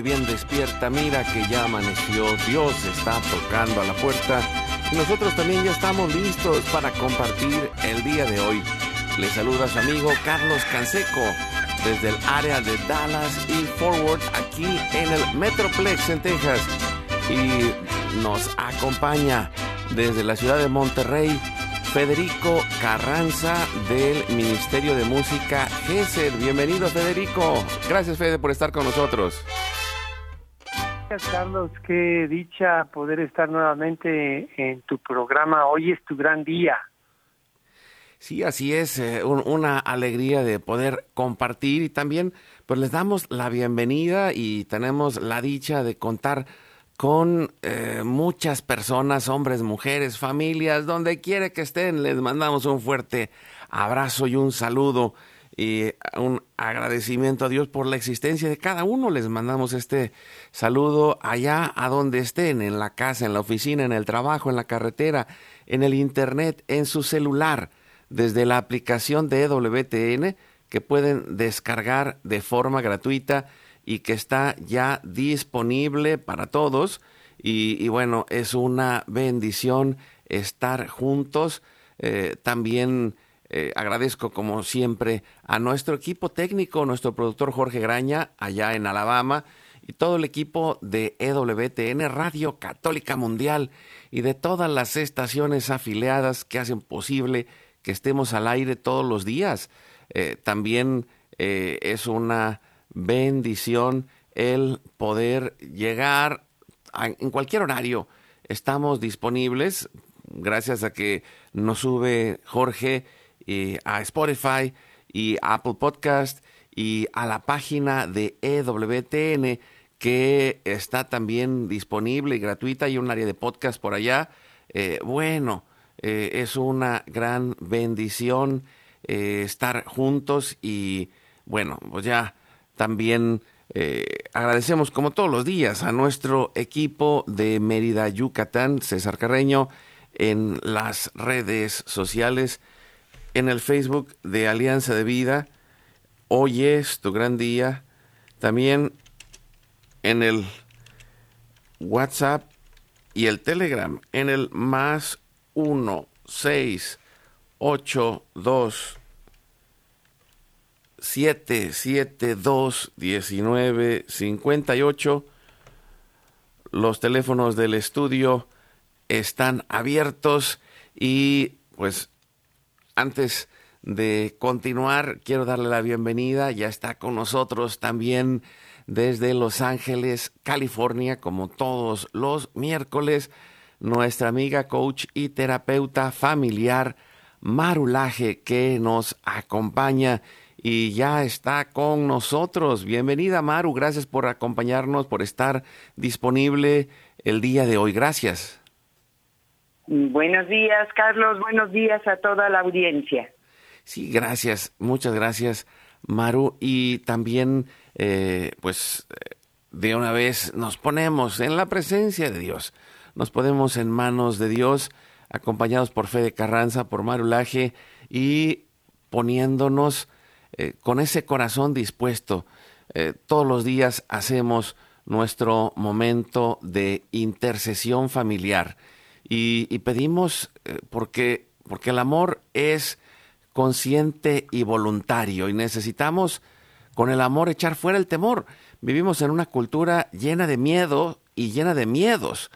Mi bien, despierta. Mira que ya amaneció. Dios está tocando a la puerta. Y nosotros también ya estamos listos para compartir el día de hoy. Le saluda su amigo Carlos Canseco desde el área de Dallas y Forward aquí en el Metroplex en Texas. Y nos acompaña desde la ciudad de Monterrey Federico Carranza del Ministerio de Música GESED. Bienvenido Federico. Gracias Fede por estar con nosotros. Gracias Carlos, qué dicha poder estar nuevamente en tu programa. Hoy es tu gran día. Sí, así es, eh, un- una alegría de poder compartir y también pues les damos la bienvenida y tenemos la dicha de contar con eh, muchas personas, hombres, mujeres, familias, donde quiera que estén, les mandamos un fuerte abrazo y un saludo y un agradecimiento a Dios por la existencia de cada uno. Les mandamos este saludo allá a donde estén, en la casa, en la oficina, en el trabajo, en la carretera, en el internet, en su celular, desde la aplicación de EWTN que pueden descargar de forma gratuita y que está ya disponible para todos. Y, bueno, es una bendición estar juntos. Eh, también eh, agradezco, como siempre, a nuestro equipo técnico, nuestro productor Jorge Graña, allá en Alabama, y todo el equipo de EWTN Radio Católica Mundial y de todas las estaciones afiliadas que hacen posible que estemos al aire todos los días. Eh, también eh, es una bendición el poder llegar a- en cualquier horario. Estamos disponibles gracias a que nos sube Jorge eh, a Spotify y Apple Podcast y a la página de EWTN que está también disponible y gratuita y un área de podcast por allá. Eh, bueno, eh, es una gran bendición estar juntos y bueno, pues ya también agradecemos como todos los días a nuestro equipo de Mérida, Yucatán, César Carreño, en las redes sociales, en el Facebook de Alianza de Vida. Hoy es tu gran día. También en el WhatsApp y el Telegram en el más 1 6 8 2 7 7 2 19 58 los teléfonos del estudio están abiertos y pues antes de continuar quiero darle la bienvenida ya está con nosotros también desde Los Ángeles, California, como todos los miércoles, nuestra amiga coach y terapeuta familiar Marulaje que nos acompaña y ya está con nosotros. Bienvenida Maru, gracias por acompañarnos, por estar disponible el día de hoy. Gracias. Buenos días, Carlos. Buenos días a toda la audiencia. Sí, gracias, muchas gracias Maru y también eh, pues de una vez nos ponemos en la presencia de Dios, nos ponemos en manos de Dios, acompañados por Fede Carranza, por Marulaje y poniéndonos eh, con ese corazón dispuesto. Eh, todos los días hacemos nuestro momento de intercesión familiar y, pedimos eh, porque, porque el amor es consciente y voluntario y necesitamos con el amor echar fuera el temor. Vivimos en una cultura llena de miedo y llena de miedos.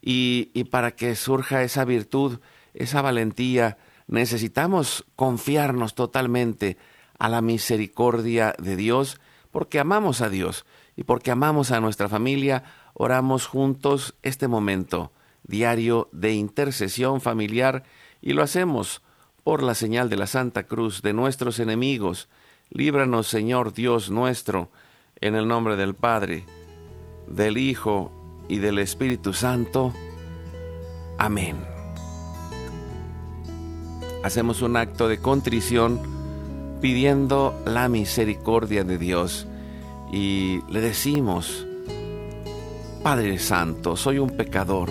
Y, y para que surja esa virtud, esa valentía, necesitamos confiarnos totalmente a la misericordia de Dios, porque amamos a Dios y porque amamos a nuestra familia, oramos juntos este momento diario de intercesión familiar y lo hacemos por la señal de la Santa Cruz de nuestros enemigos. Líbranos, Señor Dios nuestro, en el nombre del Padre, del Hijo y del Espíritu Santo. Amén. Hacemos un acto de contrición pidiendo la misericordia de Dios y le decimos, Padre Santo, soy un pecador,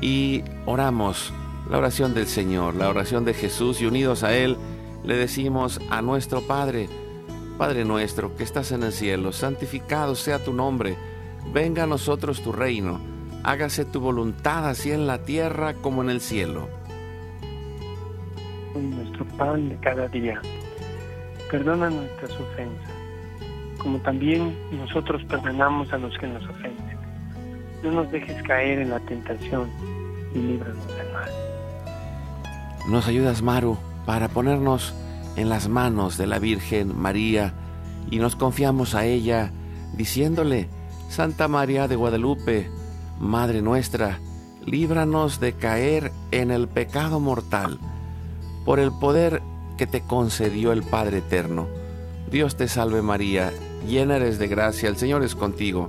y oramos la oración del Señor, la oración de Jesús y unidos a Él le decimos a nuestro Padre, Padre nuestro que estás en el cielo, santificado sea tu nombre, venga a nosotros tu reino, hágase tu voluntad así en la tierra como en el cielo. Nuestro pan de cada día, perdona nuestras ofensas como también nosotros perdonamos a los que nos ofenden. No nos dejes caer en la tentación y líbranos del mal. Nos ayudas, Maru, para ponernos en las manos de la Virgen María y nos confiamos a ella diciéndole, Santa María de Guadalupe, Madre nuestra, líbranos de caer en el pecado mortal por el poder que te concedió el Padre Eterno. Dios te salve María, llena eres de gracia, el Señor es contigo.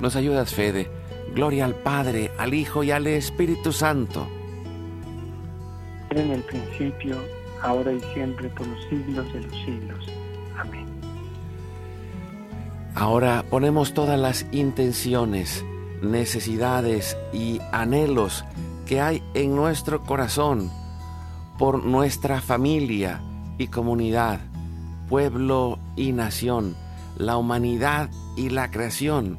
Nos ayudas, Fede. Gloria al Padre, al Hijo y al Espíritu Santo. En el principio, ahora y siempre, por los siglos de los siglos. Amén. Ahora ponemos todas las intenciones, necesidades y anhelos que hay en nuestro corazón por nuestra familia, y comunidad, pueblo y nación, la humanidad y la creación.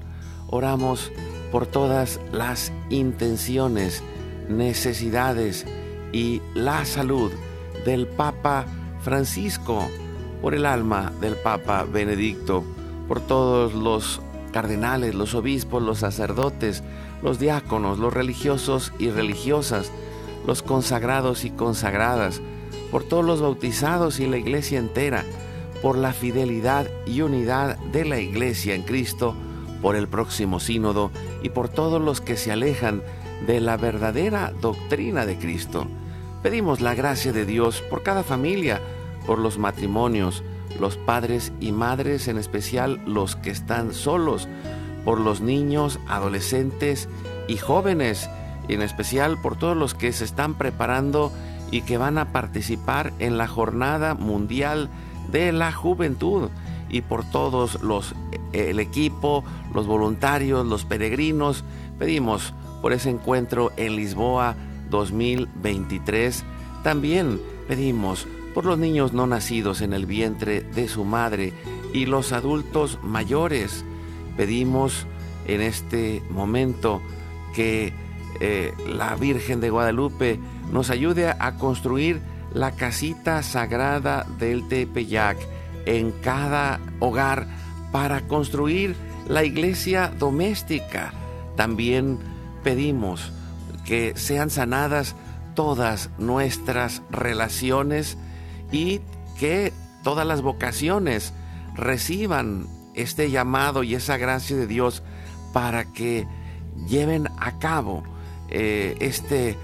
Oramos por todas las intenciones, necesidades y la salud del Papa Francisco, por el alma del Papa Benedicto, por todos los cardenales, los obispos, los sacerdotes, los diáconos, los religiosos y religiosas, los consagrados y consagradas, por todos los bautizados y la iglesia entera, por la fidelidad y unidad de la iglesia en Cristo, por el próximo sínodo y por todos los que se alejan de la verdadera doctrina de Cristo. Pedimos la gracia de Dios por cada familia, por los matrimonios, los padres y madres, en especial los que están solos, por los niños, adolescentes y jóvenes, y en especial por todos los que se están preparando y que van a participar en la Jornada Mundial de la Juventud y por todos los el equipo, los voluntarios, los peregrinos, pedimos por ese encuentro en Lisboa 2023. También pedimos por los niños no nacidos en el vientre de su madre y los adultos mayores. Pedimos en este momento que eh, la Virgen de Guadalupe nos ayude a construir la casita sagrada del Tepeyac en cada hogar para construir la iglesia doméstica. También pedimos que sean sanadas todas nuestras relaciones y que todas las vocaciones reciban este llamado y esa gracia de Dios para que lleven a cabo eh, este,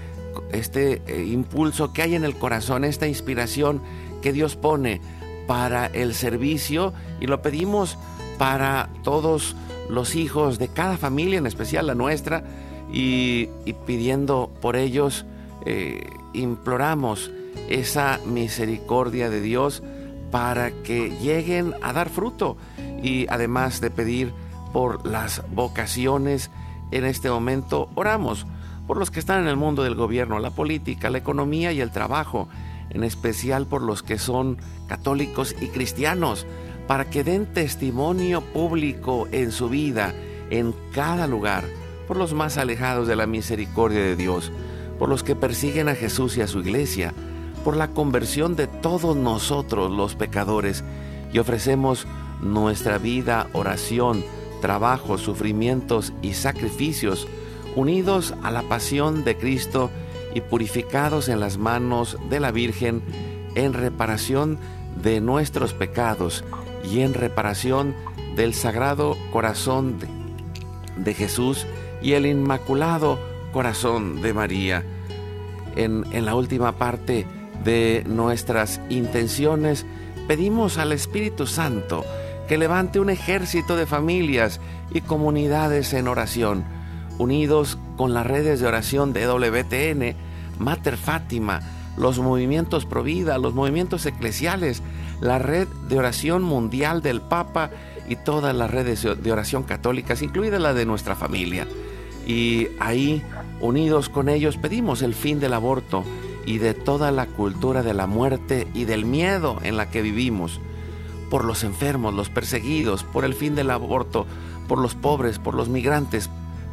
este eh, impulso que hay en el corazón, esta inspiración que Dios pone para el servicio y lo pedimos para todos los hijos de cada familia, en especial la nuestra, y, pidiendo por ellos, eh, imploramos esa misericordia de Dios para que lleguen a dar fruto y además de pedir por las vocaciones en este momento, oramos por los que están en el mundo del gobierno, la política, la economía y el trabajo, en especial por los que son católicos y cristianos, para que den testimonio público en su vida, en cada lugar, por los más alejados de la misericordia de Dios, por los que persiguen a Jesús y a su iglesia, por la conversión de todos nosotros los pecadores, y ofrecemos nuestra vida, oración, trabajo, sufrimientos y sacrificios, unidos a la pasión de Cristo y purificados en las manos de la Virgen en reparación de nuestros pecados y en reparación del Sagrado Corazón de, Jesús y el Inmaculado Corazón de María. En, en la última parte de nuestras intenciones, pedimos al Espíritu Santo que levante un ejército de familias y comunidades en oración unidos con las redes de oración de WTN, Mater Fátima, los movimientos Provida, los movimientos eclesiales, la red de oración mundial del Papa y todas las redes de oración católicas, incluida la de nuestra familia. Y ahí, unidos con ellos, pedimos el fin del aborto y de toda la cultura de la muerte y del miedo en la que vivimos, por los enfermos, los perseguidos, por el fin del aborto, por los pobres, por los migrantes,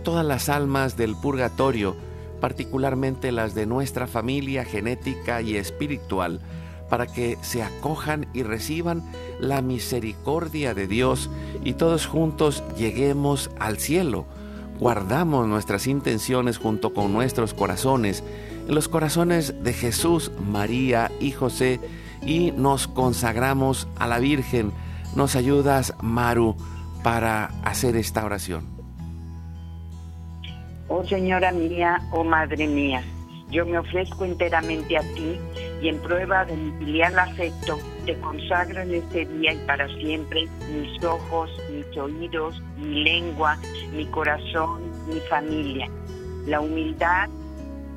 todas las almas del purgatorio, particularmente las de nuestra familia genética y espiritual, para que se acojan y reciban la misericordia de Dios y todos juntos lleguemos al cielo. Guardamos nuestras intenciones junto con nuestros corazones, en los corazones de Jesús, María y José, y nos consagramos a la Virgen. Nos ayudas, Maru, para hacer esta oración. Oh Señora mía, oh Madre mía, yo me ofrezco enteramente a ti y en prueba de mi filial afecto, te consagro en este día y para siempre mis ojos, mis oídos, mi lengua, mi corazón, mi familia, la humildad,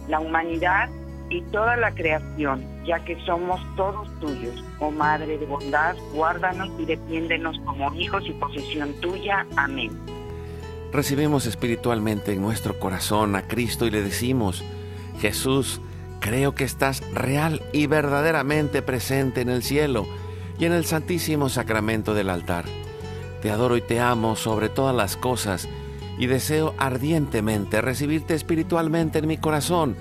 la humanidad y toda la creación, ya que somos todos tuyos. Oh Madre de bondad, guárdanos y defiéndenos como hijos y posesión tuya. Amén recibimos espiritualmente en nuestro corazón a Cristo y le decimos, Jesús, creo que estás real y verdaderamente presente en el cielo y en el santísimo sacramento del altar. Te adoro y te amo sobre todas las cosas y deseo ardientemente recibirte espiritualmente en mi corazón.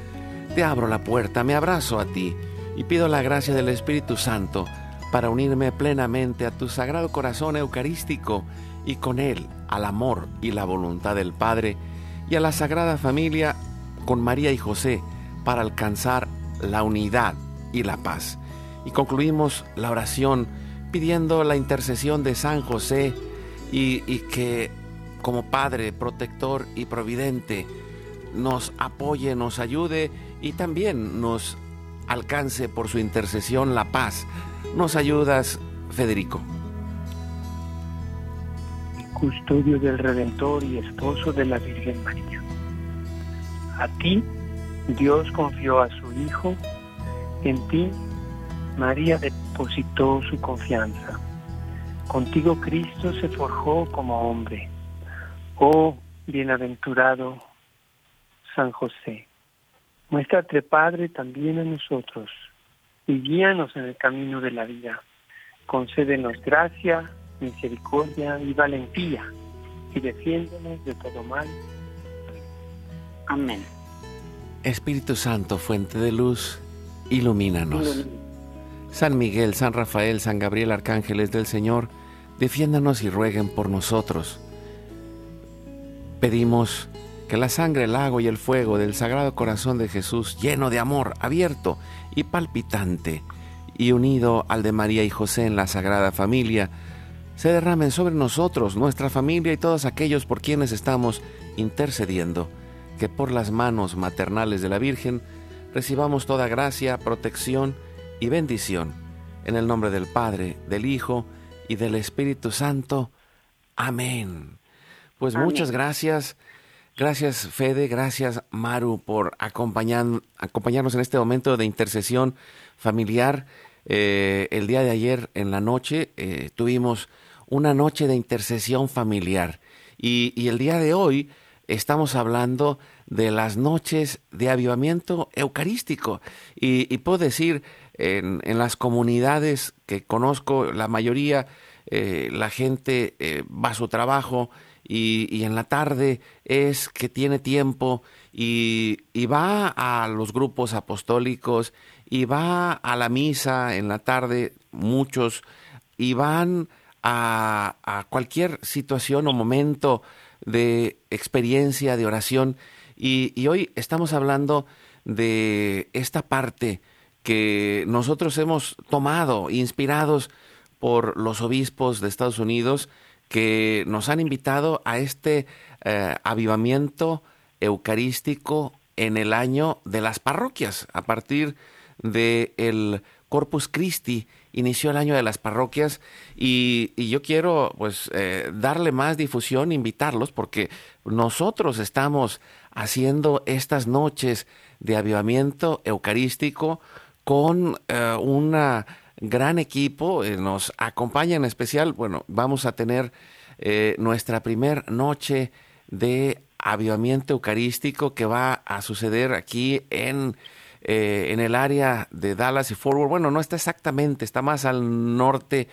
Te abro la puerta, me abrazo a ti y pido la gracia del Espíritu Santo para unirme plenamente a tu sagrado corazón eucarístico y con él al amor y la voluntad del Padre y a la Sagrada Familia con María y José para alcanzar la unidad y la paz. Y concluimos la oración pidiendo la intercesión de San José y, que como Padre protector y providente nos apoye, nos ayude y también nos alcance por su intercesión la paz. Nos ayudas, Federico. Custodio del Redentor y esposo de la Virgen María. A ti, Dios confió a su Hijo, en ti, María depositó su confianza. Contigo Cristo se forjó como hombre. Oh, bienaventurado San José. Muéstrate, Padre, también a nosotros y guíanos en el camino de la vida. Concédenos gracia, misericordia y valentía y defiéndonos de todo mal. Amén. Espíritu Santo, fuente de luz, ilumínanos. San Miguel, San Rafael, San Gabriel, arcángeles del Señor, defiéndanos y rueguen por nosotros. Pedimos que la sangre, el agua y el fuego del Sagrado Corazón de Jesús, lleno de amor, abierto y palpitante, y unido al de María y José en la Sagrada Familia, se derramen sobre nosotros, nuestra familia y todos aquellos por quienes estamos intercediendo, que por las manos maternales de la Virgen recibamos toda gracia, protección y bendición. En el nombre del Padre, del Hijo y del Espíritu Santo. Amén. Pues muchas gracias. Gracias Fede, gracias Maru por acompañarnos en este momento de intercesión familiar. Eh, el día de ayer en la noche eh, tuvimos una noche de intercesión familiar. Y, el día de hoy estamos hablando de las noches de avivamiento eucarístico. Y, puedo decir en, las comunidades que conozco la mayoría eh, la gente va a su trabajo y, en la tarde es que tiene tiempo y, va a los grupos apostólicos y va a la misa en la tarde, muchos, y van a, cualquier situación o momento de experiencia, de oración. Y, hoy estamos hablando de esta parte que nosotros hemos tomado, inspirados por los obispos de Estados Unidos, que nos han invitado a este eh, avivamiento eucarístico en el año de las parroquias. A partir del Corpus Christi inició el año de las parroquias y, yo quiero pues eh, darle más difusión, invitarlos porque nosotros estamos haciendo estas noches de avivamiento eucarístico con eh, una gran equipo, eh, nos acompaña en especial, bueno, vamos a tener eh, nuestra primer noche de avivamiento eucarístico que va a suceder aquí en, eh, en el área de Dallas y Forward. Bueno, no está exactamente, está más al norte,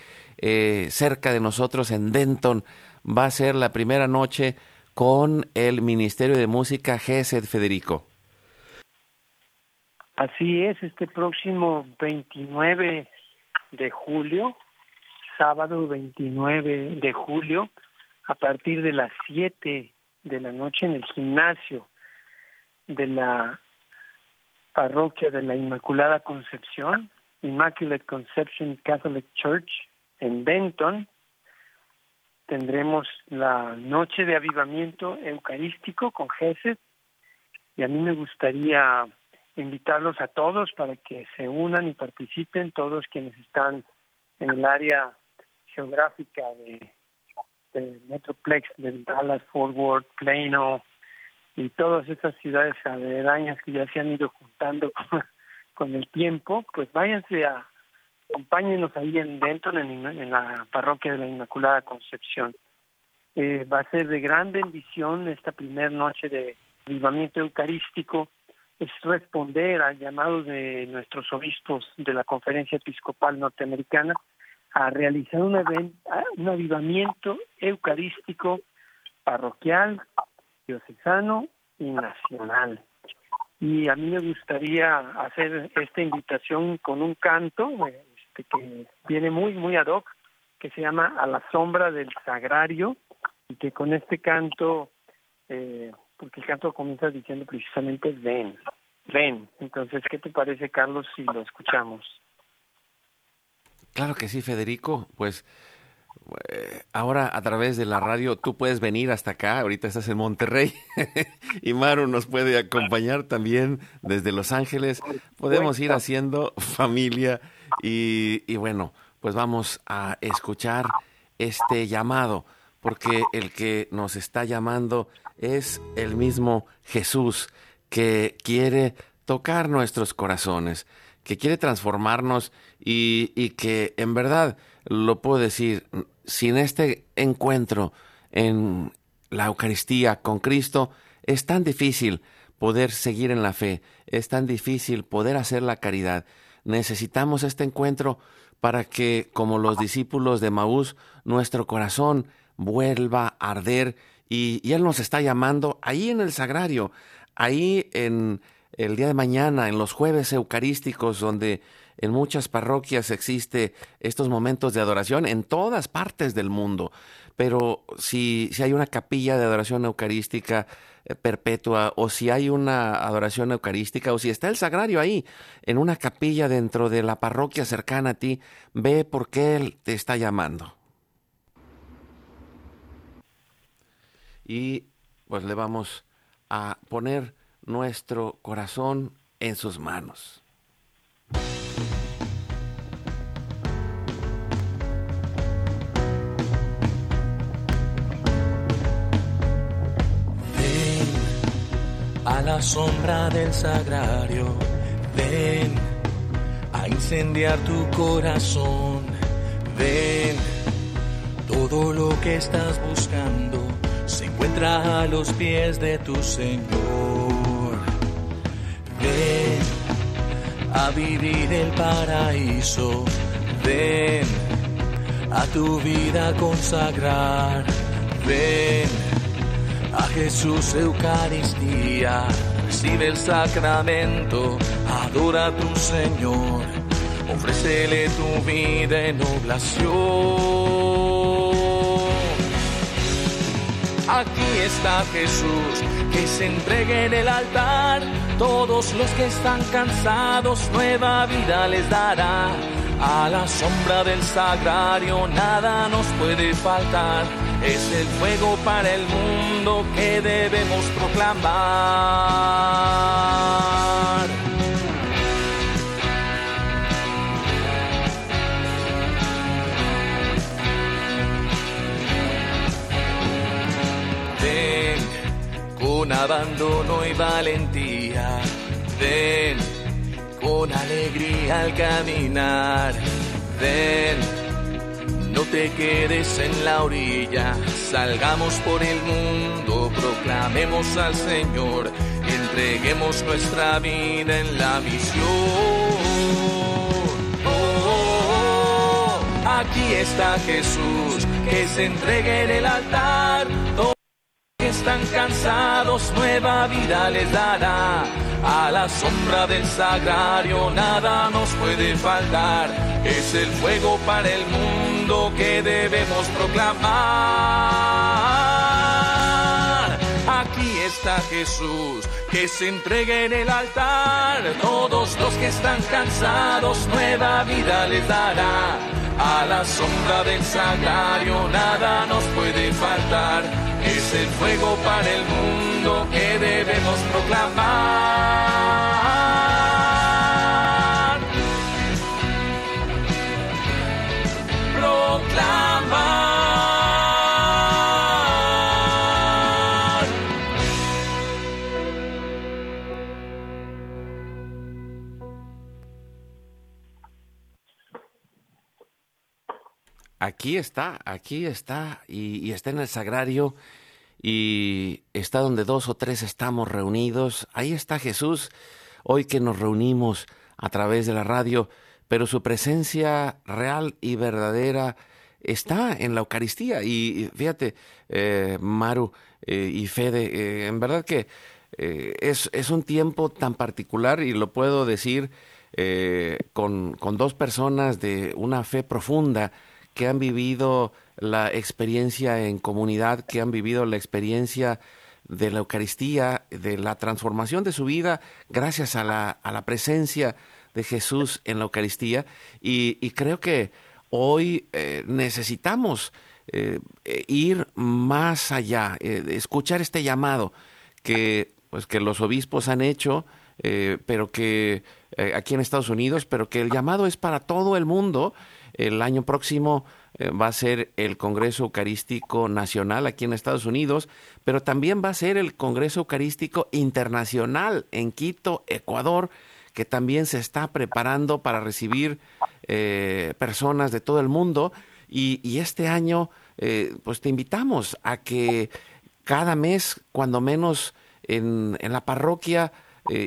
cerca de nosotros, en Denton. Va a ser la primera noche con el Ministerio de Música GESED Federico. Así es, este próximo 29 de julio, sábado 29 de julio, a partir de las 7 de la noche en el gimnasio de la parroquia de la Inmaculada Concepción, Immaculate Conception Catholic Church en Benton. Tendremos la noche de avivamiento eucarístico con Jesús y a mí me gustaría invitarlos a todos para que se unan y participen, todos quienes están en el área geográfica de, Metroplex, de Dallas, Fort Worth, Plano y todas estas ciudades aledañas que ya se han ido juntando con, el tiempo, pues váyanse a, acompáñenos ahí en Denton, en, la parroquia de la Inmaculada Concepción. Eh, va a ser de gran bendición esta primera noche de avivamiento eucarístico es responder al llamado de nuestros obispos de la Conferencia Episcopal Norteamericana a realizar un, un avivamiento eucarístico parroquial, diocesano y nacional. Y a mí me gustaría hacer esta invitación con un canto este, que viene muy, muy ad hoc, que se llama A la sombra del sagrario, y que con este canto eh, porque el canto comienza diciendo precisamente ven, ven. Entonces, ¿qué te parece, Carlos, si lo escuchamos? Claro que sí, Federico. Pues ahora a través de la radio tú puedes venir hasta acá. Ahorita estás en Monterrey y Maru nos puede acompañar también desde Los Ángeles. Podemos ir haciendo familia y, y bueno, pues vamos a escuchar este llamado porque el que nos está llamando es el mismo Jesús que quiere tocar nuestros corazones, que quiere transformarnos y, y que en verdad, lo puedo decir, sin este encuentro en la Eucaristía con Cristo, es tan difícil poder seguir en la fe, es tan difícil poder hacer la caridad. Necesitamos este encuentro para que, como los discípulos de Maús, nuestro corazón vuelva a arder y, Él nos está llamando ahí en el sagrario, ahí en el día de mañana, en los jueves eucarísticos, donde en muchas parroquias existe estos momentos de adoración en todas partes del mundo. Pero si, si hay una capilla de adoración eucarística eh, perpetua, o si hay una adoración eucarística, o si está el sagrario ahí, en una capilla dentro de la parroquia cercana a ti, ve por qué Él te está llamando. Y pues le vamos a poner nuestro corazón en sus manos. a la sombra del sagrario. Ven a incendiar tu corazón. Ven, todo lo que estás buscando se encuentra a los pies de tu Señor. Ven a vivir el paraíso. Ven a tu vida consagrar. Ven a Jesús Eucaristía, recibe el sacramento, adora a tu Señor, ofrécele tu vida en oblación. Aquí está Jesús, que se entregue en el altar, todos los que están cansados, nueva vida les dará. A la sombra del sagrario nada nos puede faltar es el fuego para el mundo que debemos proclamar. Abandono y valentía, ven con alegría al caminar, ven no te quedes en la orilla, salgamos por el mundo, proclamemos al Señor, entreguemos nuestra vida en la misión. Oh, aquí está Jesús, que se entregue en el altar. Están cansados, nueva vida les dará. A la sombra del sagrario nada nos puede faltar. Es el fuego para el mundo que debemos proclamar. Aquí está Jesús, que se entregue en el altar. Todos los que están cansados, nueva vida les dará. A la sombra del sagrario nada nos puede faltar. El fuego para el mundo que debemos proclamar. Aquí está, aquí está, y, está en el sagrario, y está donde dos o tres estamos reunidos. Ahí está Jesús, hoy que nos reunimos a través de la radio, pero su presencia real y verdadera está en la Eucaristía. Y fíjate, eh, Maru eh, y Fede, eh, en verdad que es, es, un tiempo tan particular y lo puedo decir con, con dos personas de una fe profunda que han vivido la experiencia en comunidad, que han vivido la experiencia de la Eucaristía, de la transformación de su vida gracias a la, a la presencia de Jesús en la Eucaristía. Y, creo que hoy eh, necesitamos eh, ir más allá, eh, escuchar este llamado que, pues, que los obispos han hecho, pero que aquí en Estados Unidos, pero que el llamado es para todo el mundo El año próximo eh, va a ser el Congreso Eucarístico Nacional aquí en Estados Unidos, pero también va a ser el Congreso Eucarístico Internacional en Quito, Ecuador, que también se está preparando para recibir eh, personas de todo el mundo. Y, este año, eh, pues te invitamos a que cada mes, cuando menos en, la parroquia,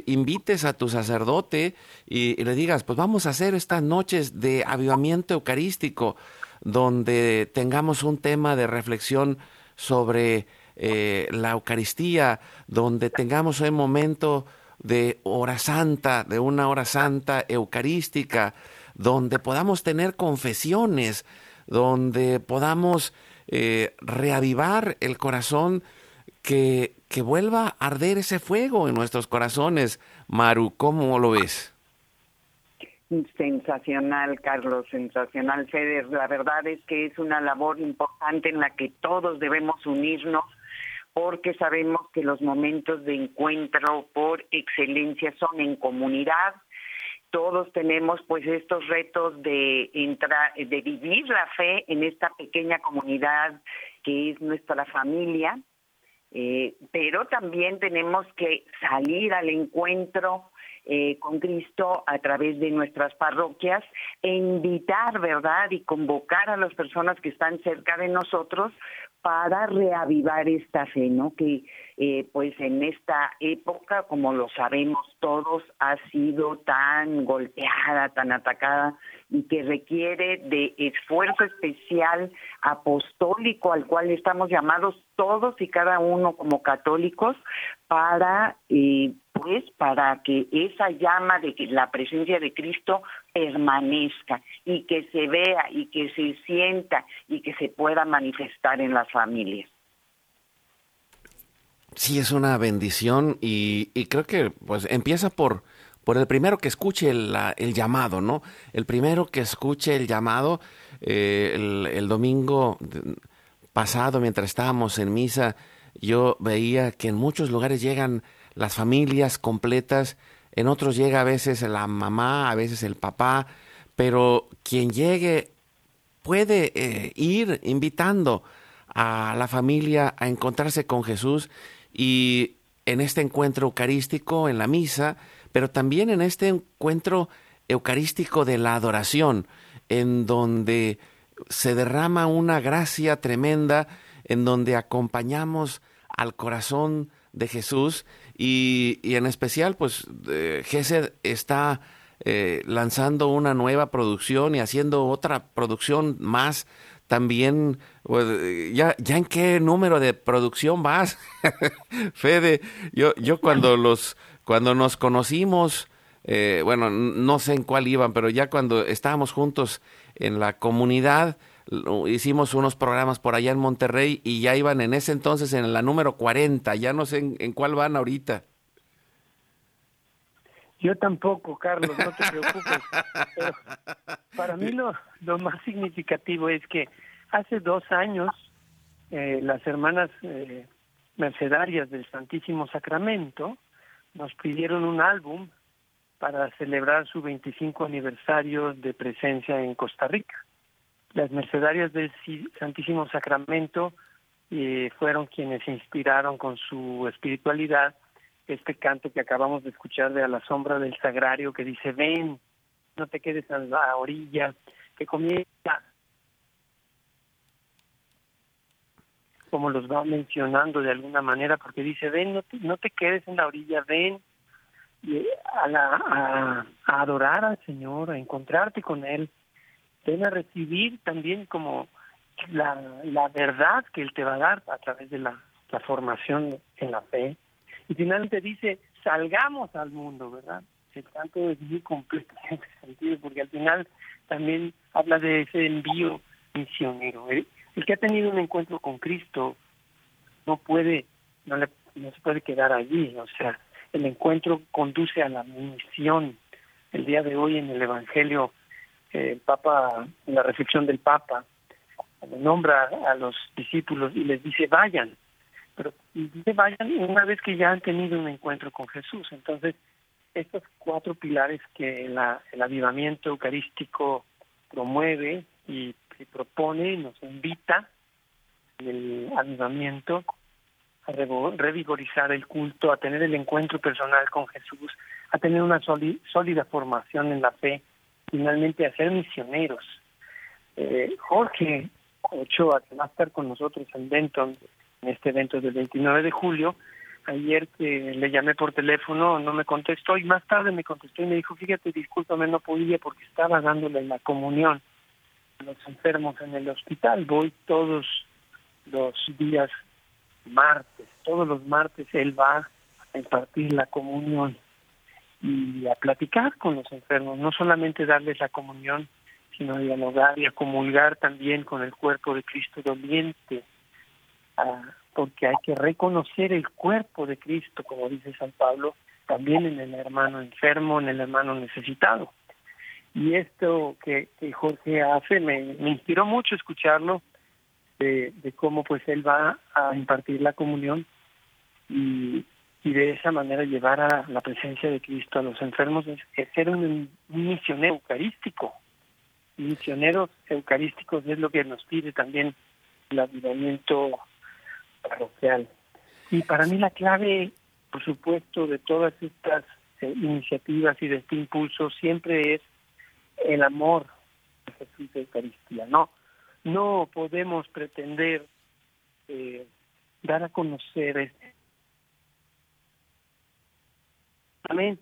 invites a tu sacerdote y, y, le digas, pues vamos a hacer estas noches de avivamiento eucarístico donde tengamos un tema de reflexión sobre eh, la Eucaristía, donde tengamos un momento de hora santa, de una hora santa eucarística, donde podamos tener confesiones, donde podamos eh, reavivar el corazón, que, que vuelva a arder ese fuego en nuestros corazones. Maru, ¿cómo lo ves? Sensacional, Carlos, sensacional, Feder. La verdad es que es una labor importante en la que todos debemos unirnos porque sabemos que los momentos de encuentro por excelencia son en comunidad. Todos tenemos pues estos retos de entrar, de vivir la fe en esta pequeña comunidad que es nuestra familia, eh, pero también tenemos que salir al encuentro eh, con Cristo a través de nuestras parroquias e invitar, ¿verdad? Y convocar a las personas que están cerca de nosotros para reavivar esta fe, ¿no? Que eh, pues en esta época, como lo sabemos todos, ha sido tan golpeada, tan atacada y que requiere de esfuerzo especial apostólico al cual estamos llamados todos y cada uno como católicos para eh, pues para que esa llama de la presencia de Cristo permanezca y que se vea y que se sienta y que se pueda manifestar en las familias. Sí, es una bendición y, creo que pues empieza por, por el primero que escuche el, llamado, ¿no? El primero que escuche el llamado, eh, el, el domingo pasado mientras estábamos en misa, yo veía que en muchos lugares llegan las familias completas, en otros llega a veces la mamá, a veces el papá, pero quien llegue puede eh, ir invitando a la familia a encontrarse con Jesús y en este encuentro eucarístico, en la misa, pero también en este encuentro eucarístico de la adoración, en donde se derrama una gracia tremenda, en donde acompañamos al corazón de Jesús y, en especial, pues, eh, está eh, lanzando una nueva producción y haciendo otra producción más también, pues, ya, ya en qué número de producción vas, Fede, yo, yo cuando los, cuando nos conocimos, eh, bueno, no sé en cuál iban, pero ya cuando estábamos juntos en la comunidad, hicimos unos programas por allá en Monterrey y ya iban en ese entonces en la número 40, ya no sé en, cuál van ahorita. Yo tampoco, Carlos, no te preocupes. para mí lo, lo más significativo es que hace dos años eh, las hermanas eh, mercedarias del Santísimo Sacramento nos pidieron un álbum para celebrar su 25 aniversario de presencia en Costa Rica. Las mercedarias del Santísimo Sacramento eh, fueron quienes inspiraron con su espiritualidad este canto que acabamos de escuchar de A la sombra del sagrario que dice, ven, no te quedes a la orilla, que comienza, como los va mencionando de alguna manera, porque dice, ven, no te, no te quedes en la orilla, ven a, la, a adorar al Señor, a encontrarte con Él, ven a recibir también como la, verdad que Él te va a dar a través de la, formación en la fe. Y finalmente dice, salgamos al mundo, ¿verdad? Se trata de vivir completo en ese sentido, porque al final también habla de ese envío misionero. El, el que ha tenido un encuentro con Cristo no puede, no, le, no se puede quedar allí, o sea, el encuentro conduce a la misión. El día de hoy en el Evangelio el Papa, en la reflexión del Papa, nombra a los discípulos y les dice vayan, pero dice vayan una vez que ya han tenido un encuentro con Jesús. Entonces, estos cuatro pilares que el avivamiento eucarístico promueve y, propone, nos invita el avivamiento a revigorizar el culto, a tener el encuentro personal con Jesús, a tener una sólida formación en la fe, finalmente a ser misioneros. Eh, Jorge Ochoa, que va a estar con nosotros en Denton, en este evento del 29 de julio, ayer le llamé por teléfono no me contestó y más tarde me contestó y me dijo, fíjate, discúlpame, no podía porque estaba dándole la comunión a los enfermos en el hospital. Voy todos los días martes, todos los martes él va a impartir la comunión y a platicar con los enfermos, no solamente darles la comunión, sino dialogar y a comulgar también con el cuerpo de Cristo doliente, porque hay que reconocer el cuerpo de Cristo, como dice San Pablo, también en el hermano enfermo, en el hermano necesitado. Y esto que, Jorge hace me, inspiró mucho escucharlo, de, cómo pues él va a impartir la comunión y, de esa manera llevar a la presencia de Cristo a los enfermos, es, ser un, misionero eucarístico. Misioneros eucarísticos es lo que nos pide también el avivamiento parroquial. Y para mí la clave, por supuesto, de todas estas eh, iniciativas y de este impulso siempre es el amor a Jesús de Eucaristía. No, no podemos pretender eh, dar a conocer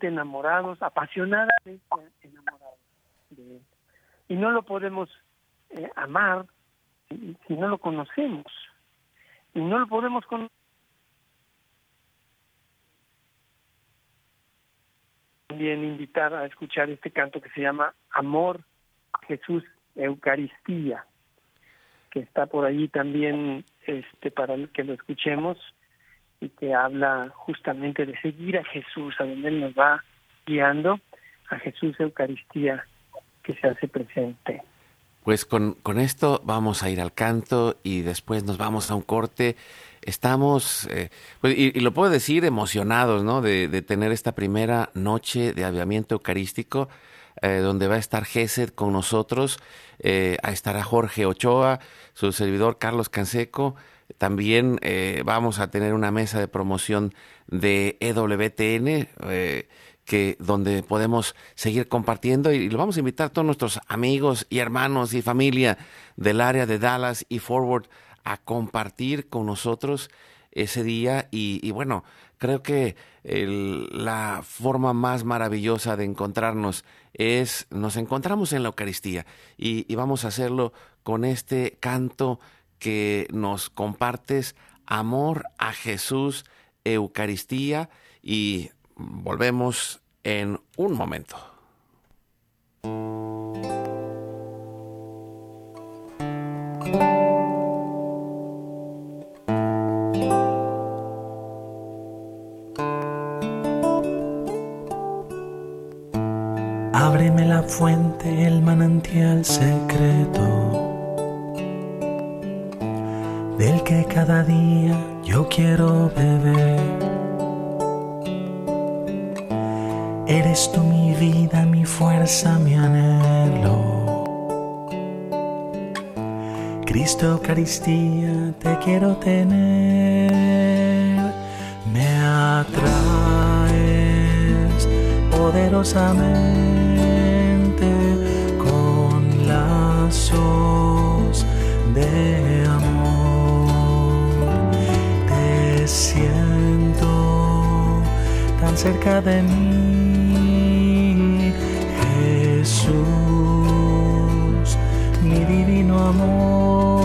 enamorados, apasionadamente enamorados de él. Y no lo podemos eh, amar si no lo conocemos y no lo podemos con también invitar a escuchar este canto que se llama Amor, Jesús, Eucaristía, que está por allí también este para que lo escuchemos y que habla justamente de seguir a Jesús, a donde Él nos va guiando, a Jesús Eucaristía que se hace presente. Pues con, con, esto vamos a ir al canto y después nos vamos a un corte. Estamos, eh, pues, y, lo puedo decir, emocionados, ¿no? De, de, tener esta primera noche de aviamiento eucarístico, eh, donde va a estar Gesed con nosotros, eh, estará Jorge Ochoa, su servidor Carlos Canseco. También eh, vamos a tener una mesa de promoción de EWTN que donde podemos seguir compartiendo y lo vamos a invitar a todos nuestros amigos y hermanos y familia del área de Dallas y Forward a compartir con nosotros ese día. Y, bueno, creo que la forma más maravillosa de encontrarnos es, nos encontramos en la Eucaristía y vamos a hacerlo con este canto que nos compartes, amor a Jesús, Eucaristía y Volvemos en un momento. Ábreme la fuente, el manantial secreto, del que cada día yo quiero beber Eres tú mi vida, mi fuerza, mi anhelo. Cristo Eucaristía, te quiero tener. Me atraes poderosamente con lazos de cerca de mí amor.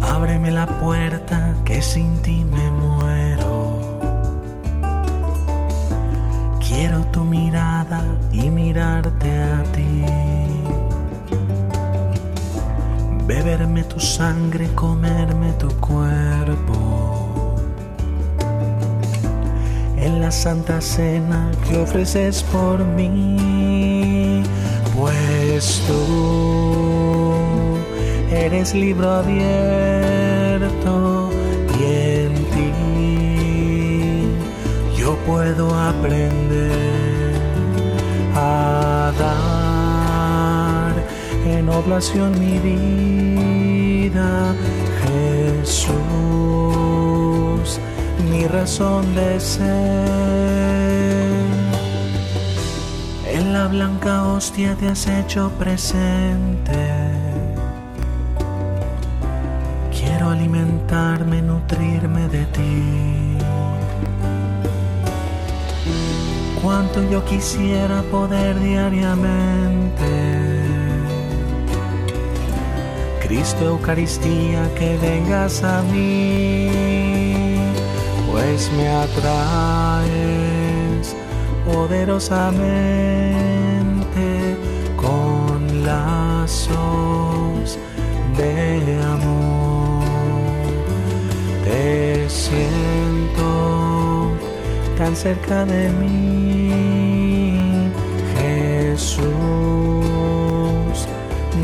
Ábreme la puerta que sin ti me muero. Quiero tu mirada y mirarte a ti beberme tu sangre, comerme tu cuerpo. En la santa cena que ofreces por mí, pues tú eres libro abierto puedo aprender a dar en oblación mi vida, Jesús, mi razón de ser. En la blanca hostia te has hecho presente. Quiero alimentarme, nutrirme de ti. Cuánto yo quisiera poder diariamente. Cristo Eucaristía, que vengas a mí, pues me atraes poderosamente con lazos de amor. Te siento tan cerca de mí, Jesús,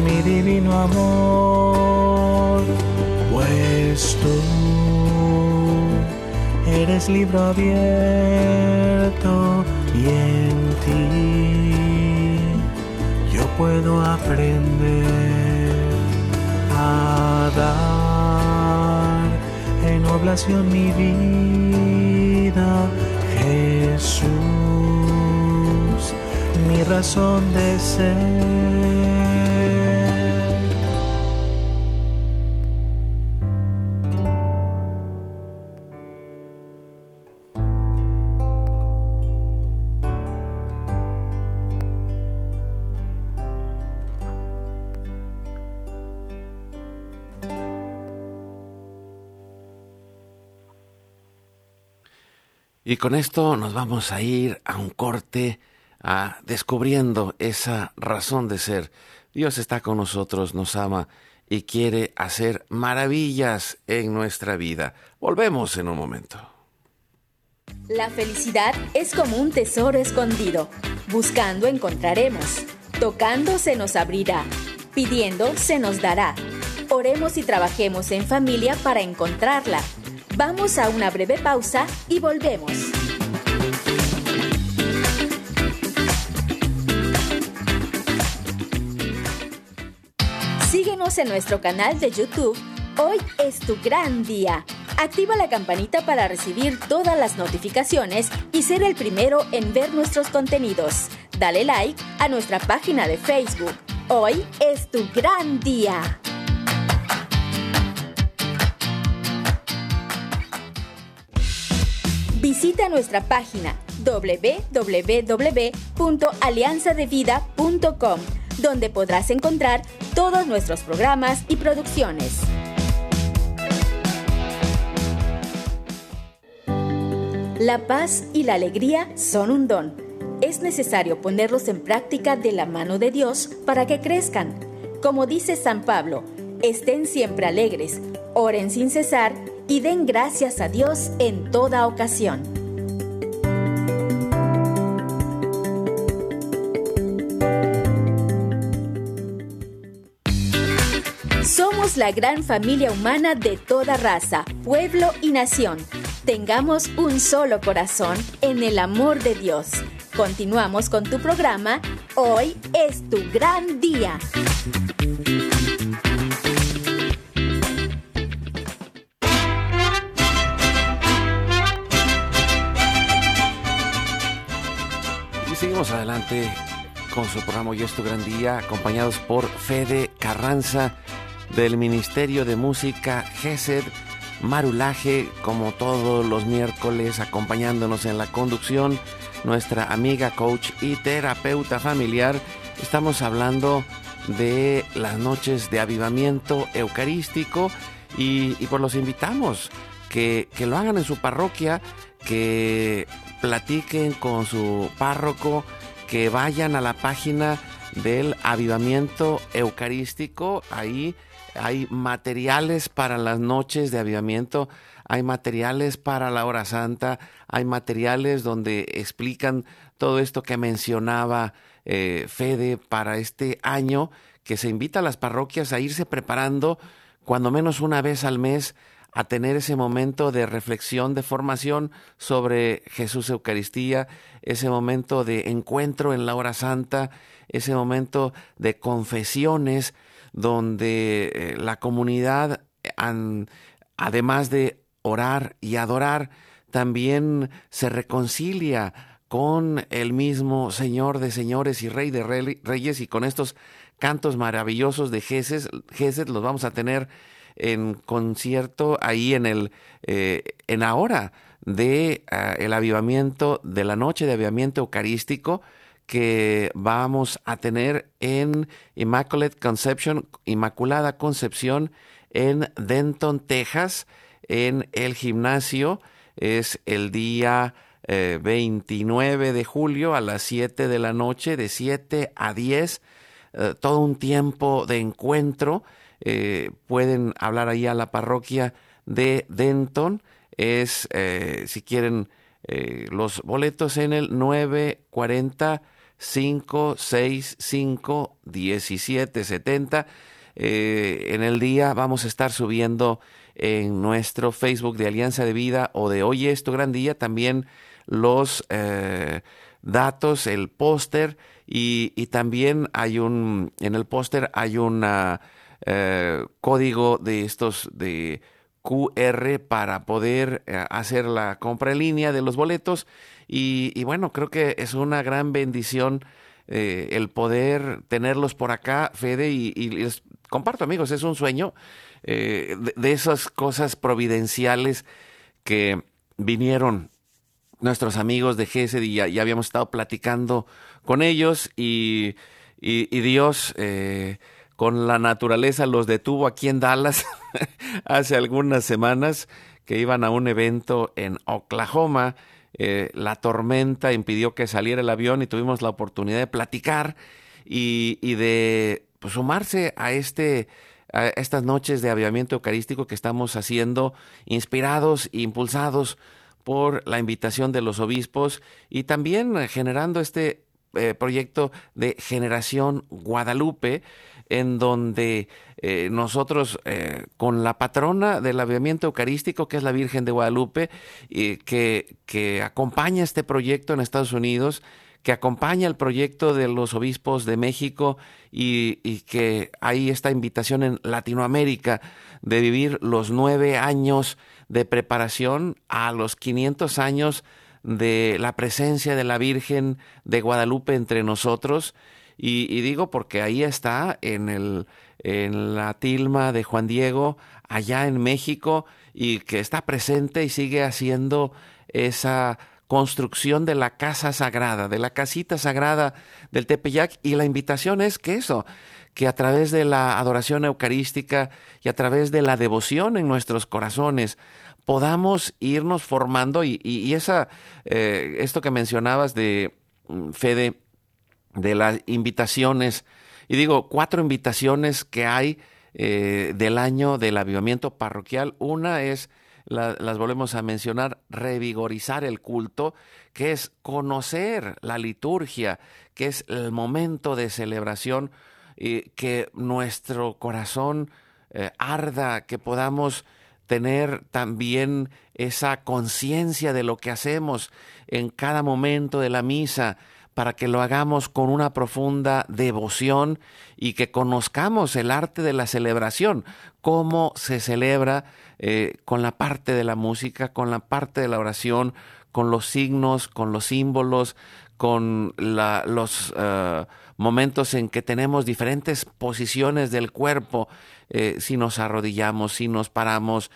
mi divino amor, pues tú eres libro abierto y en ti yo puedo aprender a dar en oblación mi vida, Jesús, razón de ser. Y con esto nos vamos a ir a un corte, a descubriendo esa razón de ser. Dios está con nosotros, nos ama y quiere hacer maravillas en nuestra vida. Volvemos en un momento. La felicidad es como un tesoro escondido. Buscando encontraremos. Tocando se nos abrirá. Pidiendo se nos dará. Oremos y trabajemos en familia para encontrarla. Vamos a una breve pausa y volvemos. En nuestro canal de YouTube. Hoy es tu gran día. Activa la campanita para recibir todas las notificaciones y ser el primero en ver nuestros contenidos. Dale like a nuestra página de Facebook. Hoy es tu gran día. Visita nuestra página www.alianzadevida.com, donde podrás encontrar todos nuestros programas y producciones. La paz y la alegría son un don. Es necesario ponerlos en práctica de la mano de Dios para que crezcan. Como dice San Pablo, estén siempre alegres, oren sin cesar y den gracias a Dios en toda ocasión. La gran familia humana de toda raza, pueblo y nación. Tengamos un solo corazón en el amor de Dios. Continuamos con tu programa. Hoy es tu gran día. Y seguimos adelante con su programa Hoy es tu gran día, acompañados por Fede Carranza del Ministerio de Música GESED, Marulaje, como todos los miércoles, acompañándonos en la conducción, nuestra amiga coach y terapeuta familiar. Estamos hablando de las noches de avivamiento eucarístico y, y pues los invitamos que, que lo hagan en su parroquia, que platiquen con su párroco, que vayan a la página del avivamiento eucarístico. Ahí hay materiales para las noches de avivamiento, hay materiales para la hora santa, hay materiales donde explican todo esto que mencionaba eh, Fede, para este año que se invita a las parroquias a irse preparando cuando menos una vez al mes a tener ese momento de reflexión, de formación sobre Jesús Eucaristía, ese momento de encuentro en la hora santa, ese momento de confesiones donde eh, la comunidad, además de orar y adorar, también se reconcilia con el mismo Señor de señores y Rey de reyes y con estos cantos maravillosos de Jesús, Jesús los vamos a tener en concierto ahí en el eh, en ahora de ah, el avivamiento de la noche de avivamiento eucarístico que vamos a tener en Immaculate Conception, Inmaculada Concepción en Denton, Texas, en el gimnasio. Es el día 29 eh, de julio a las 7 de la noche, de 7 a 10, eh, todo un tiempo de encuentro eh, pueden hablar ahí a la parroquia de Denton. Es, eh, si quieren, eh, los boletos en el 940 565 1770. en el día vamos a estar subiendo en nuestro Facebook de Alianza de Vida o de Hoy es tu gran día también los datos, el póster y, y, también hay un, en el póster hay una eh, código de estos de QR para poder eh, hacer la compra en línea de los boletos. Y, bueno, creo que es una gran bendición eh, el poder tenerlos por acá, Fede, y, les comparto amigos, es un sueño de, esas cosas providenciales que vinieron nuestros amigos de GESED y ya, habíamos estado platicando con ellos y, Dios con la naturaleza los detuvo aquí en Dallas hace algunas semanas que iban a un evento en Oklahoma. Eh, la tormenta impidió que saliera el avión y tuvimos la oportunidad de platicar y, de pues, sumarse a este estas noches de avivamiento eucarístico que estamos haciendo, inspirados e impulsados por la invitación de los obispos y también generando este eh, proyecto de Generación Guadalupe, en donde eh, nosotros eh, con la patrona del avivamiento eucarístico, que es la Virgen de Guadalupe, que, que acompaña este proyecto en Estados Unidos, que acompaña el proyecto de los obispos de México y, y, que hay esta invitación en Latinoamérica de vivir los nueve años de preparación a los 500 años de la presencia de la Virgen de Guadalupe entre nosotros y, digo porque ahí está en, el, en la tilma de Juan Diego, allá en México, y que está presente y sigue haciendo esa construcción de la casa sagrada, de la casita sagrada del Tepeyac. Y la invitación es que eso, que a través de la adoración eucarística y a través de la devoción en nuestros corazones, podamos irnos formando y, esa, eh, esto que mencionabas de mm, Fede, de las invitaciones, y digo, cuatro invitaciones que hay eh, del año del avivamiento parroquial. Una es, las volvemos a mencionar, revigorizar el culto, que es conocer la liturgia, que es el momento de celebración, y que nuestro corazón eh, arda, que podamos tener también esa conciencia de lo que hacemos en cada momento de la misa, para que lo hagamos con una profunda devoción y que conozcamos el arte de la celebración, cómo se celebra eh, con la parte de la música, con la parte de la oración, con los signos, con los símbolos, con los eh, momentos en que tenemos diferentes posiciones del cuerpo, eh, si nos arrodillamos, si nos paramos,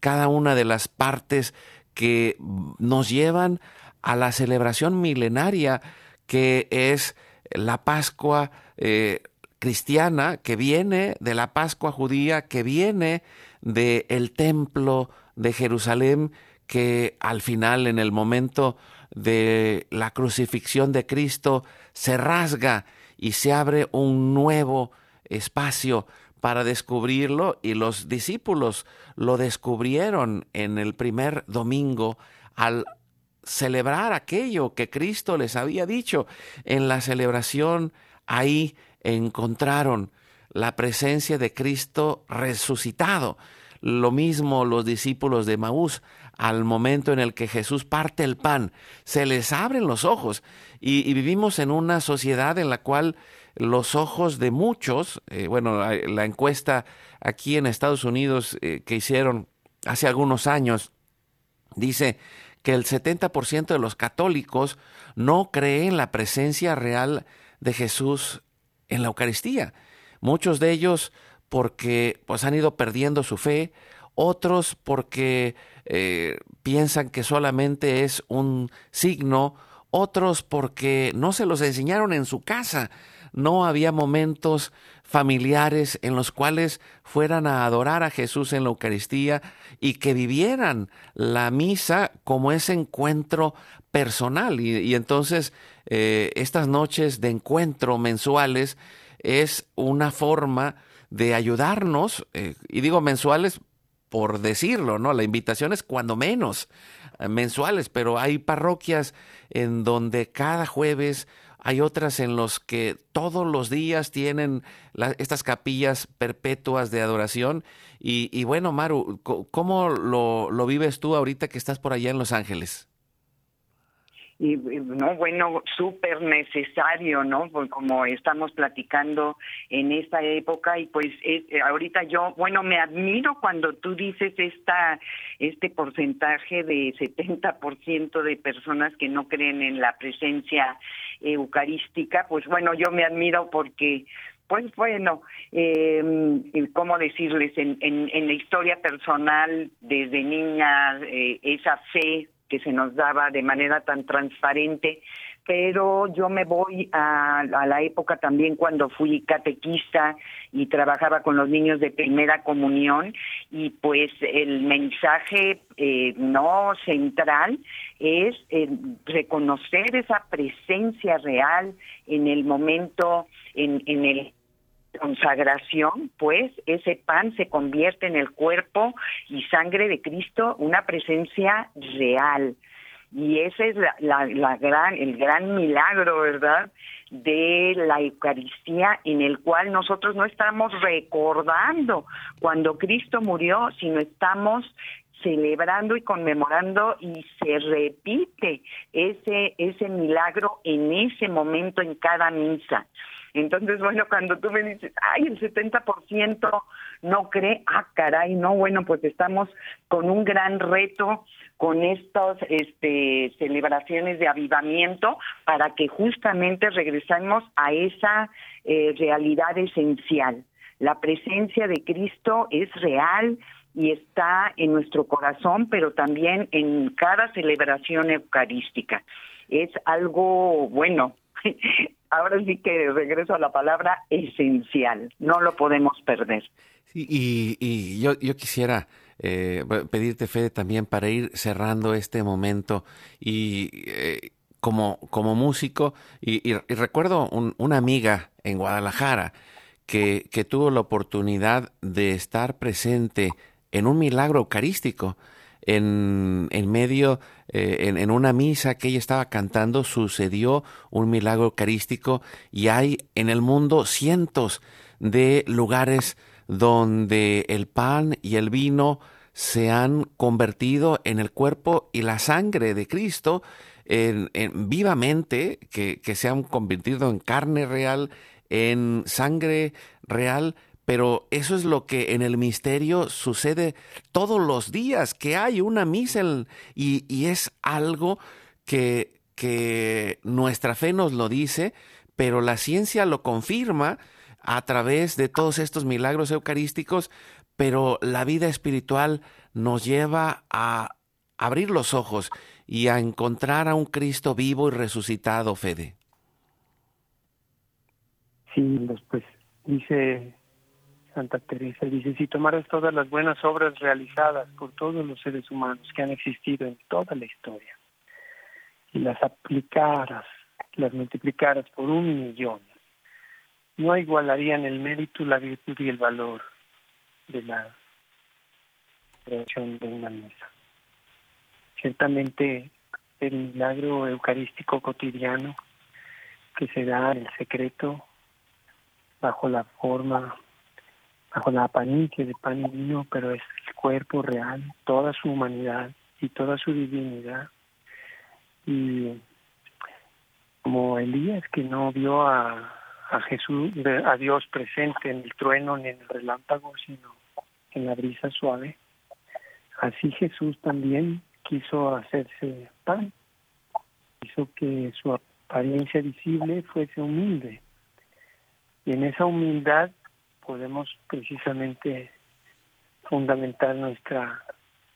cada una de las partes que nos llevan a la celebración milenaria que es la Pascua eh, cristiana, que viene de la Pascua judía, que viene del el templo de Jerusalén, que al final, en el momento de la crucifixión de Cristo, se rasga y se abre un nuevo espacio para descubrirlo y los discípulos lo descubrieron en el primer domingo al celebrar aquello que Cristo les había dicho. En la celebración ahí encontraron la presencia de Cristo resucitado. Lo mismo los discípulos de Maús, al momento en el que Jesús parte el pan, se les abren los ojos y, vivimos en una sociedad en la cual los ojos de muchos, eh, bueno, la, encuesta aquí en Estados Unidos eh, que hicieron hace algunos años, dice que el 70% de los católicos no creen la presencia real de Jesús en la Eucaristía. Muchos de ellos porque pues, han ido perdiendo su fe, otros porque eh, piensan que solamente es un signo, otros porque no se los enseñaron en su casa, no había momentos familiares en los cuales fueran a adorar a Jesús en la Eucaristía y que vivieran la misa como ese encuentro personal. Y, entonces eh, estas noches de encuentro mensuales es una forma de ayudarnos, eh, y digo mensuales por decirlo, ¿no? La invitación es cuando menos eh, mensuales, pero hay parroquias en donde cada jueves hay otras en los que todos los días tienen estas capillas perpetuas de adoración. Y, bueno, Maru, ¿cómo lo, lo vives tú ahorita que estás por allá en Los Ángeles? Y no bueno súper necesario no pues como estamos platicando en esta época y pues eh, ahorita yo bueno me admiro cuando tú dices esta este porcentaje de 70% de personas que no creen en la presencia eucarística pues bueno yo me admiro porque pues bueno, eh, ¿cómo decirles? En, en, en, la historia personal, desde niña, eh, esa fe que se nos daba de manera tan transparente, pero yo me voy a, la época también cuando fui catequista y trabajaba con los niños de primera comunión y pues el mensaje eh, no central es eh, reconocer esa presencia real en el momento, en, en el consagración, pues ese pan se convierte en el cuerpo y sangre de Cristo, una presencia real. Y ese es la, gran, el gran milagro, ¿verdad? de la Eucaristía en el cual nosotros no estamos recordando cuando Cristo murió, sino estamos celebrando y conmemorando y se repite ese ese milagro en ese momento en cada misa. Entonces, bueno, cuando tú me dices, ay, el 70% no cree, ah, caray, no, bueno, pues estamos con un gran reto con estas este, celebraciones de avivamiento para que justamente regresemos a esa eh, realidad esencial. La presencia de Cristo es real y está en nuestro corazón, pero también en cada celebración eucarística. Es algo, bueno, ahora sí que regreso a la palabra esencial, no lo podemos perder. y, yo, quisiera eh, pedirte, Fede, también para ir cerrando este momento y eh, como, como músico, y, recuerdo una amiga en Guadalajara que tuvo la oportunidad de estar presente en un milagro eucarístico en, en medio, eh, en, en, una misa que ella estaba cantando, sucedió un milagro eucarístico y hay en el mundo cientos de lugares donde el pan y el vino se han convertido en el cuerpo y la sangre de Cristo en, en, vivamente, que, que se han convertido en carne real, en sangre real, pero eso es lo que en el misterio sucede todos los días, que hay una misa y, y es algo que, que nuestra fe nos lo dice, pero la ciencia lo confirma a través de todos estos milagros eucarísticos, pero la vida espiritual nos lleva a abrir los ojos y a encontrar a un Cristo vivo y resucitado, Fede. Sí, pues dice Santa Teresa dice, si tomaras todas las buenas obras realizadas por todos los seres humanos que han existido en toda la historia y las aplicaras, las multiplicaras por un millón, no igualarían el mérito, la virtud y el valor de la creación de una misa. Ciertamente el milagro eucarístico cotidiano que se da en secreto bajo la forma, bajo la apariencia de pan y vino, pero es el cuerpo real, toda su humanidad y toda su divinidad. Y como Elías que no vio a, a Jesús, a Dios presente en el trueno ni en el relámpago, sino en la brisa suave, así Jesús también quiso hacerse pan, hizo que su apariencia visible fuese humilde. Y en esa humildad podemos precisamente fundamentar nuestra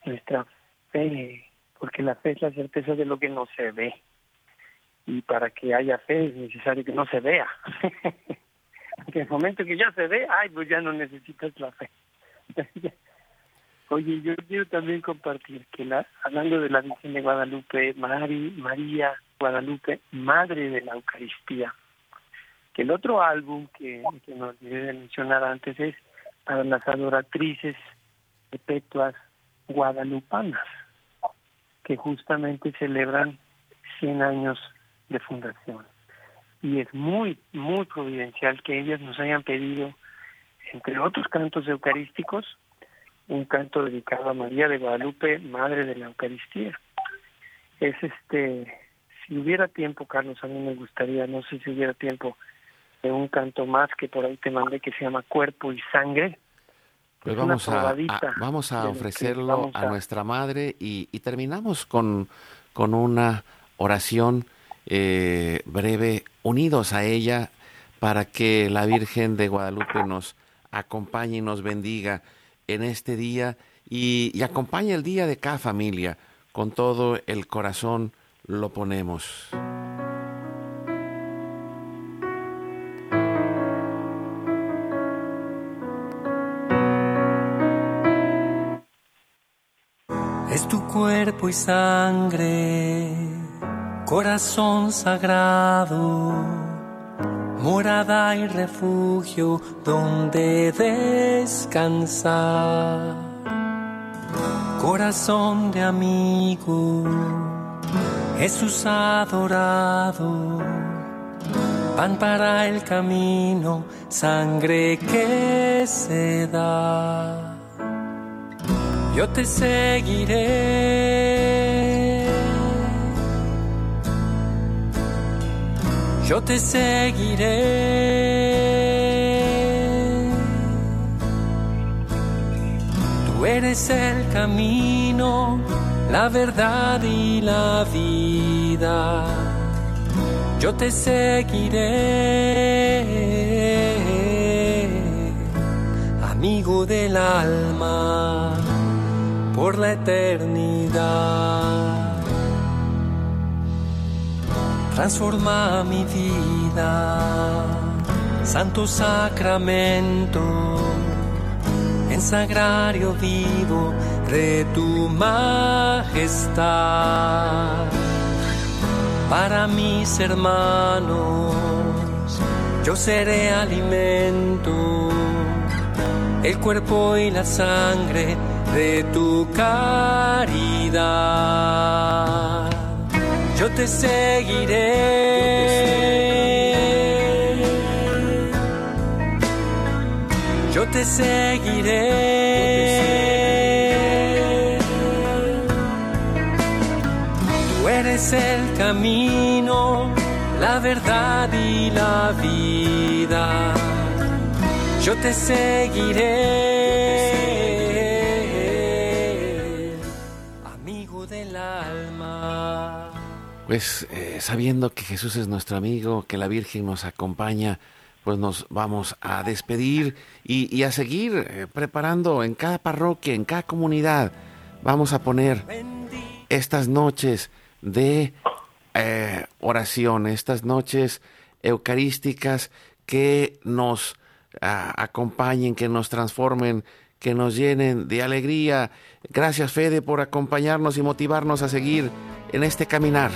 nuestra fe, porque la fe es la certeza de lo que no se ve. Y para que haya fe es necesario que no se vea. en el momento que ya se ve, ay, pues ya no necesitas la fe. Oye, yo quiero también compartir que la, hablando de la Virgen de Guadalupe, María Guadalupe, Madre de la Eucaristía, que el otro álbum que, que nos olvidé de mencionar antes es para las adoratrices perpetuas guadalupanas, que justamente celebran 100 años de fundación. Y es muy, muy providencial que ellas nos hayan pedido, entre otros cantos eucarísticos, un canto dedicado a María de Guadalupe, Madre de la Eucaristía. Es este, si hubiera tiempo, Carlos, a mí me gustaría, no sé si hubiera tiempo, de un canto más que por ahí te mandé que se llama Cuerpo y Sangre. Pues vamos a, vamos a ofrecerlo a, nuestra madre y, terminamos con, con una oración eh, breve unidos a ella para que la Virgen de Guadalupe nos acompañe y nos bendiga en este día y, y acompañe el día de cada familia. Con todo el corazón lo ponemos. Cuerpo y sangre, corazón sagrado morada y refugio donde descansar. Corazón de amigo, Jesús adorado, pan para el camino, sangre que se da. Yo te seguiré yo te seguiré. Tú eres el camino, la verdad y la vida. Yo te seguiré, amigo del alma, por la eternidad transforma mi vida, santo sacramento, en sagrario vivo de tu majestad. Para mis hermanos, yo seré alimento, el cuerpo y la sangre de tu caridad yo te seguiré. Yo te seguiré. Tú eres el camino, la verdad y la vida. Yo te seguiré. Pues eh, sabiendo que Jesús es nuestro amigo, que la Virgen nos acompaña, pues nos vamos a despedir y, a seguir eh, preparando en cada parroquia, en cada comunidad. Vamos a poner estas noches de eh, oración, estas noches eucarísticas que nos ah, acompañen, que nos transformen, que nos llenen de alegría. Gracias Fede por acompañarnos y motivarnos a seguir en este caminar.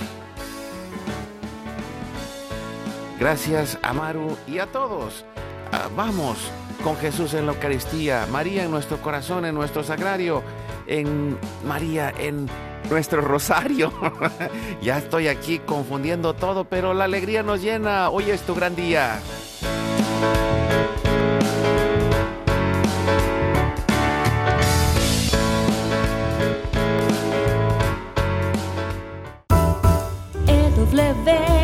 Gracias, Amaru, y a todos. Ah, vamos con Jesús en la Eucaristía, María en nuestro corazón, en nuestro sagrario, en María en nuestro rosario. ya estoy aquí confundiendo todo, pero la alegría nos llena. Hoy es tu gran día. W